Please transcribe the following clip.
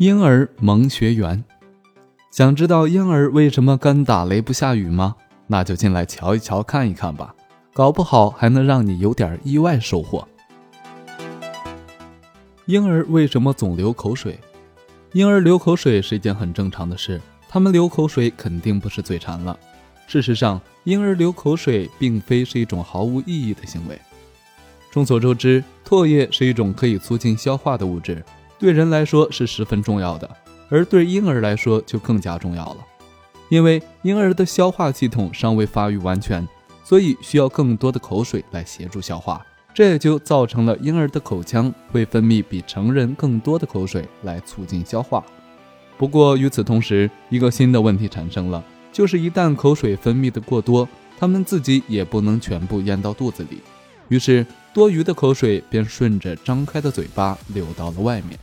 婴儿萌学园，想知道婴儿为什么干打雷不下雨吗？那就进来瞧一瞧、看一看吧，搞不好还能让你有点意外收获。婴儿为什么总流口水？婴儿流口水是一件很正常的事，他们流口水肯定不是嘴馋了。事实上，婴儿流口水并非是一种毫无意义的行为。众所周知，唾液是一种可以促进消化的物质。对人来说是十分重要的，而对婴儿来说就更加重要了，因为婴儿的消化系统尚未发育完全，所以需要更多的口水来协助消化，这也就造成了婴儿的口腔会分泌比成人更多的口水来促进消化。不过与此同时，一个新的问题产生了，就是一旦口水分泌的过多，他们自己也不能全部咽到肚子里，于是多余的口水便顺着张开的嘴巴流到了外面。